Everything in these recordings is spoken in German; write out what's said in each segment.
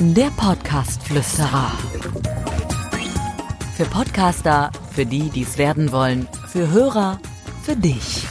Der Podcast-Flüsterer. Für Podcaster, für die, die es werden wollen, für Hörer, für dich.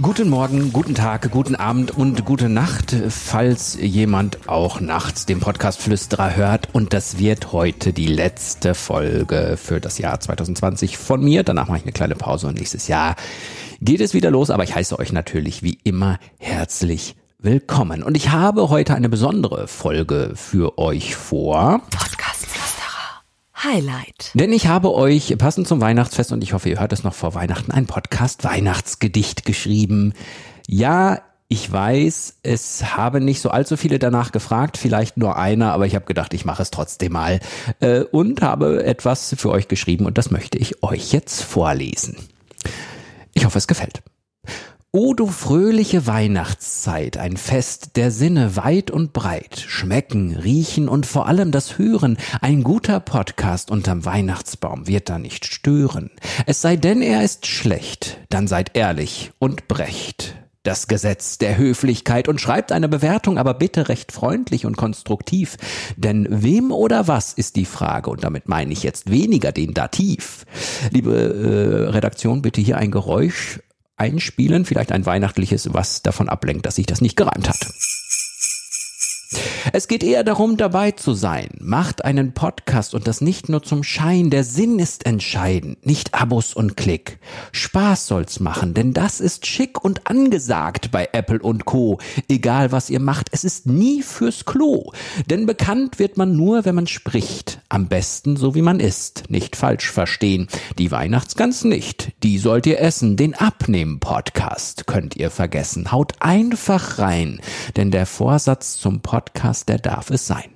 Guten Morgen, guten Tag, guten Abend und gute Nacht, falls jemand auch nachts den Podcast Flüsterer hört. Und das wird heute die letzte Folge für das Jahr 2020 von mir. Danach mache ich eine kleine Pause und nächstes Jahr geht es wieder los. Aber ich heiße euch natürlich wie immer herzlich willkommen. Und ich habe heute eine besondere Folge für euch vor. Podcast Flüsterer. Highlight. Denn ich habe euch passend zum Weihnachtsfest und ich hoffe, ihr hört es noch vor Weihnachten ein Podcast Weihnachtsgedicht geschrieben. Ja, ich weiß, es haben nicht so allzu viele danach gefragt, vielleicht nur einer, aber ich habe gedacht, ich mache es trotzdem mal äh, und habe etwas für euch geschrieben und das möchte ich euch jetzt vorlesen. Ich hoffe, es gefällt. O du fröhliche Weihnachtszeit, ein Fest der Sinne weit und breit, schmecken, riechen und vor allem das Hören, ein guter Podcast unterm Weihnachtsbaum wird da nicht stören. Es sei denn, er ist schlecht, dann seid ehrlich und brecht. Das Gesetz der Höflichkeit und schreibt eine Bewertung, aber bitte recht freundlich und konstruktiv. Denn wem oder was ist die Frage? Und damit meine ich jetzt weniger den Dativ. Liebe äh, Redaktion, bitte hier ein Geräusch einspielen, vielleicht ein weihnachtliches, was davon ablenkt, dass sich das nicht gereimt hat. Es geht eher darum, dabei zu sein. Macht einen Podcast und das nicht nur zum Schein. Der Sinn ist entscheidend, nicht Abos und Klick. Spaß soll's machen, denn das ist schick und angesagt bei Apple und Co. Egal was ihr macht, es ist nie fürs Klo. Denn bekannt wird man nur, wenn man spricht. Am besten so wie man ist. Nicht falsch verstehen. Die Weihnachtsgans nicht. Die sollt ihr essen. Den Abnehmen-Podcast könnt ihr vergessen. Haut einfach rein. Denn der Vorsatz zum Podcast, der darf es sein.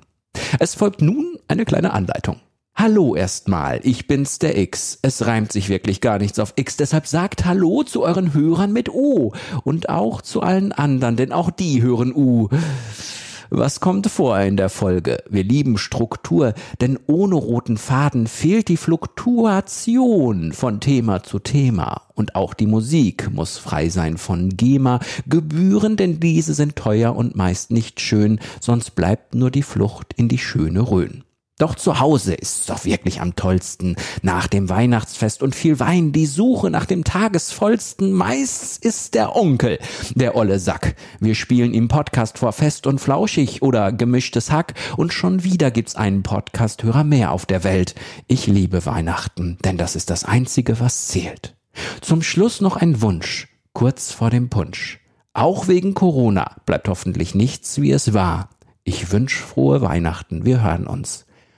Es folgt nun eine kleine Anleitung. Hallo erstmal, ich bin's der X. Es reimt sich wirklich gar nichts auf X, deshalb sagt Hallo zu euren Hörern mit O und auch zu allen anderen, denn auch die hören U. Was kommt vor in der Folge? Wir lieben Struktur, denn ohne roten Faden fehlt die Fluktuation von Thema zu Thema. Und auch die Musik muss frei sein von GEMA, Gebühren, denn diese sind teuer und meist nicht schön, sonst bleibt nur die Flucht in die schöne Rhön. Doch zu Hause ist's doch wirklich am tollsten. Nach dem Weihnachtsfest und viel Wein, die Suche nach dem Tagesvollsten. Meist ist der Onkel, der olle Sack. Wir spielen ihm Podcast vor Fest und Flauschig oder gemischtes Hack. Und schon wieder gibt's einen Podcast-Hörer mehr auf der Welt. Ich liebe Weihnachten, denn das ist das Einzige, was zählt. Zum Schluss noch ein Wunsch, kurz vor dem Punsch. Auch wegen Corona bleibt hoffentlich nichts, wie es war. Ich wünsch frohe Weihnachten. Wir hören uns